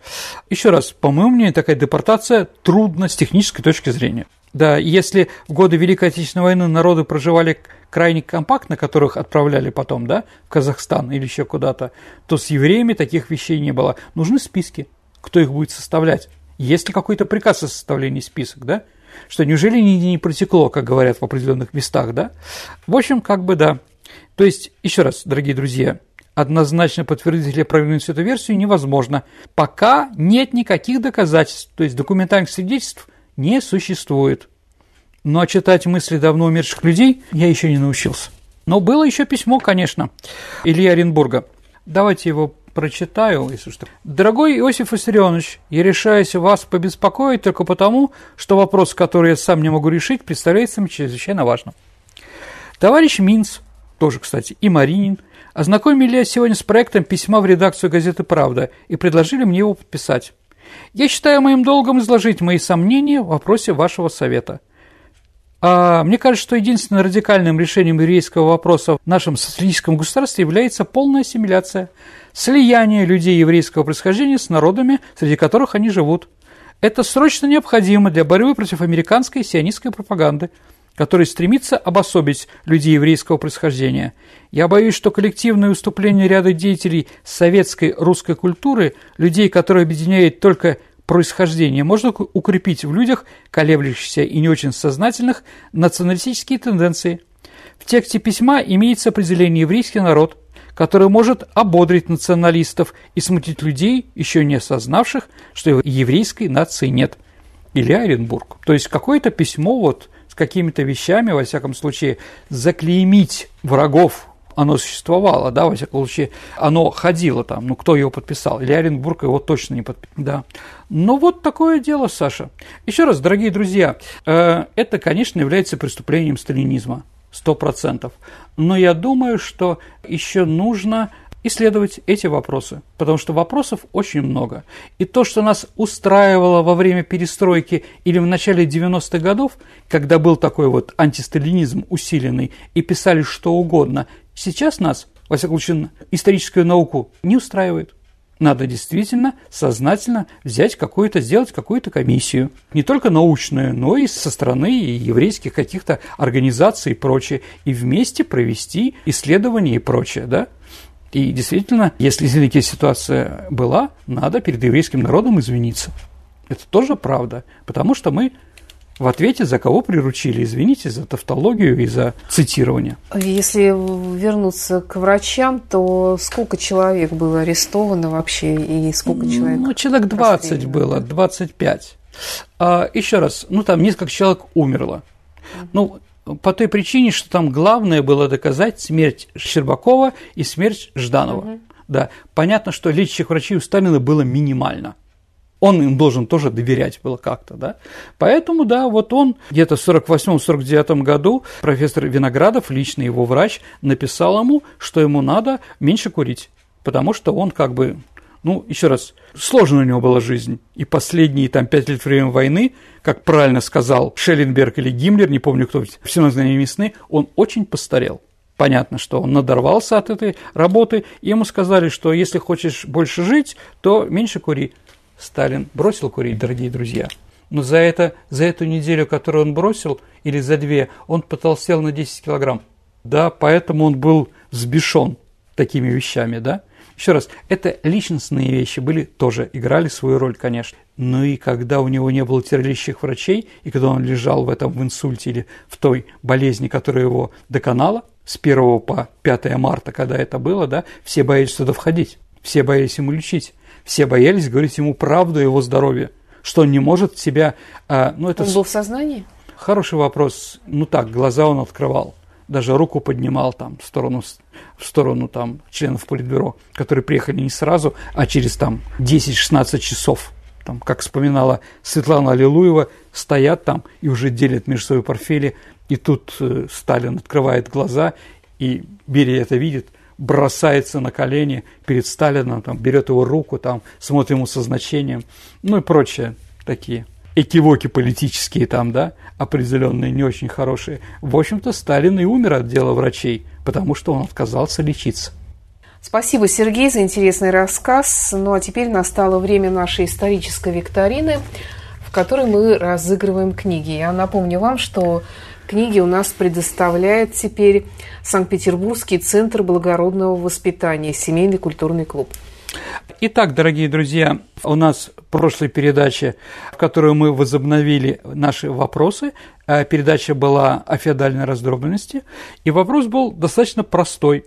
Еще раз, по моему мнению, такая депортация трудна с технической точки зрения. Да, если в годы Великой Отечественной войны народы проживали крайне компактно, которых отправляли потом, да, в Казахстан или еще куда-то, то с евреями таких вещей не было. Нужны списки, кто их будет составлять. Есть ли какой-то приказ о составлении список, да? Что неужели нигде не протекло, как говорят в определенных местах, да? В общем, как бы да. То есть, еще раз, дорогие друзья, однозначно подтвердить или опровергнуть эту версию невозможно, пока нет никаких доказательств, то есть документальных свидетельств не существует. Но читать мысли давно умерших людей я еще не научился. Но было еще письмо, конечно, Ильи Оренбурга. Давайте его прочитаю, если что. Дорогой Иосиф Виссарионович, я решаюсь вас побеспокоить только потому, что вопрос, который я сам не могу решить, представляется мне чрезвычайно важным. Товарищ Минц, тоже, кстати, и Маринин, ознакомили сегодня с проектом письма в редакцию газеты «Правда» и предложили мне его подписать. Я считаю моим долгом изложить мои сомнения в вопросе вашего совета. А мне кажется, что единственным радикальным решением еврейского вопроса в нашем социалистическом государстве является полная ассимиляция – слияние людей еврейского происхождения с народами, среди которых они живут. Это срочно необходимо для борьбы против американской сионистской пропаганды, которая стремится обособить людей еврейского происхождения. Я боюсь, что коллективное выступление ряда деятелей советской русской культуры, людей, которые объединяет только происхождение, можно укрепить в людях, колеблющихся и не очень сознательных, националистические тенденции. В тексте письма имеется определение «еврейский народ», который может ободрить националистов и смутить людей, еще не осознавших, что еврейской нации нет. или Оренбург. То есть какое-то письмо вот с какими-то вещами, во всяком случае, заклеймить врагов оно существовало, да, во всяком случае, оно ходило там, ну, кто его подписал, или Оренбург его точно не подписал, да. Но вот такое дело, Саша. Еще раз, дорогие друзья, э, это, конечно, является преступлением сталинизма, сто процентов. Но я думаю, что еще нужно исследовать эти вопросы, потому что вопросов очень много. И то, что нас устраивало во время перестройки или в начале 90-х годов, когда был такой вот антисталинизм усиленный и писали что угодно, сейчас нас, во всяком случае, историческую науку не устраивает. Надо действительно сознательно взять какую-то, сделать какую-то комиссию. Не только научную, но и со стороны еврейских каких-то организаций и прочее. И вместе провести исследования и прочее, да? И действительно, если такая ситуация была, надо перед еврейским народом извиниться. Это тоже правда, потому что мы в ответе за кого приручили, извините за тавтологию и за цитирование. Если вернуться к врачам, то сколько человек было арестовано вообще и сколько человек? Ну, человек 20 было, 25. А, еще раз, ну там несколько человек умерло. Ну, по той причине, что там главное было доказать смерть Щербакова и смерть Жданова. Угу. Да, понятно, что лечащих врачей у Сталина было минимально. Он им должен тоже доверять было как-то, да. Поэтому, да, вот он где-то в 48-49 году профессор Виноградов, лично его врач, написал ему, что ему надо меньше курить, потому что он как бы ну, еще раз, сложная у него была жизнь. И последние там пять лет время войны, как правильно сказал Шелленберг или Гиммлер, не помню кто, все названия весны, он очень постарел. Понятно, что он надорвался от этой работы, и ему сказали, что если хочешь больше жить, то меньше кури. Сталин бросил курить, дорогие друзья. Но за, это, за эту неделю, которую он бросил, или за две, он потолстел на 10 килограмм. Да, поэтому он был взбешен такими вещами, да. Еще раз, это личностные вещи были тоже, играли свою роль, конечно. Но и когда у него не было терлящих врачей, и когда он лежал в этом в инсульте или в той болезни, которая его доконала, с 1 по 5 марта, когда это было, да, все боялись туда входить, все боялись ему лечить, все боялись говорить ему правду о его здоровье, что он не может себя... А, ну, это он был в сознании? Хороший вопрос. Ну так, глаза он открывал даже руку поднимал там в сторону, в сторону там членов политбюро, которые приехали не сразу, а через там 10-16 часов. Там, как вспоминала Светлана Аллилуева, стоят там и уже делят между собой портфели, и тут э, Сталин открывает глаза, и Берия это видит, бросается на колени перед Сталином, там, берет его руку, там, смотрит ему со значением, ну и прочее такие экивоки политические там, да, определенные, не очень хорошие. В общем-то, Сталин и умер от дела врачей, потому что он отказался лечиться. Спасибо, Сергей, за интересный рассказ. Ну а теперь настало время нашей исторической викторины, в которой мы разыгрываем книги. Я напомню вам, что книги у нас предоставляет теперь Санкт-Петербургский центр благородного воспитания, семейный культурный клуб. Итак, дорогие друзья, у нас прошлой передаче, в которой мы возобновили наши вопросы, э, передача была о феодальной раздробленности, и вопрос был достаточно простой.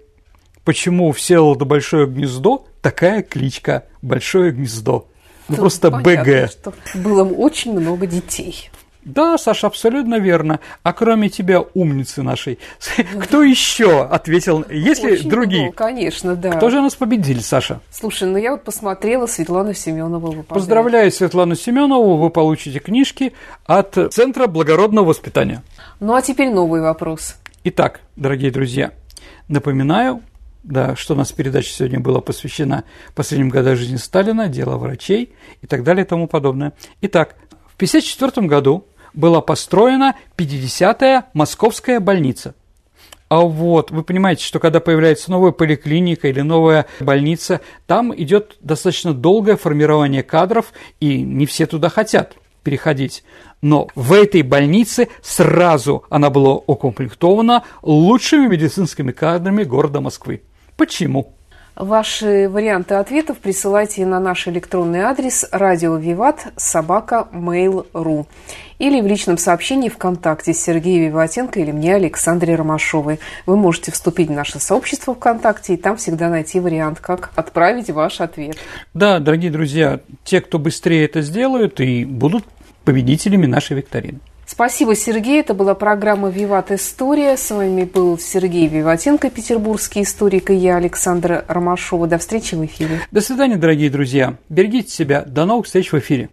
Почему у Всеволода Большое Гнездо такая кличка «Большое гнездо»? Ну, просто понятно, БГ. Что было очень много детей. Да, Саша, абсолютно верно. А кроме тебя, умницы нашей, кто еще ответил? Есть ли другие? Конечно, да. Кто же нас победили, Саша? Слушай, ну я вот посмотрела Светлану Семенову. Поздравляю Светлану Семенову, вы получите книжки от Центра благородного воспитания. Ну а теперь новый вопрос. Итак, дорогие друзья, напоминаю, да, что у нас передача сегодня была посвящена последним годам жизни Сталина, дело врачей и так далее и тому подобное. Итак, 1954 году была построена 50-я Московская больница. А вот вы понимаете, что когда появляется новая поликлиника или новая больница, там идет достаточно долгое формирование кадров, и не все туда хотят переходить. Но в этой больнице сразу она была укомплектована лучшими медицинскими кадрами города Москвы. Почему? Ваши варианты ответов присылайте на наш электронный адрес радио Виват собака mail.ru или в личном сообщении ВКонтакте Сергея Виватенко или мне, Александре Ромашовой. Вы можете вступить в наше сообщество ВКонтакте и там всегда найти вариант, как отправить ваш ответ. Да, дорогие друзья, те, кто быстрее это сделают и будут победителями нашей викторины. Спасибо, Сергей. Это была программа «Виват История». С вами был Сергей Виватенко, петербургский историк, и я, Александра Ромашова. До встречи в эфире. До свидания, дорогие друзья. Берегите себя. До новых встреч в эфире.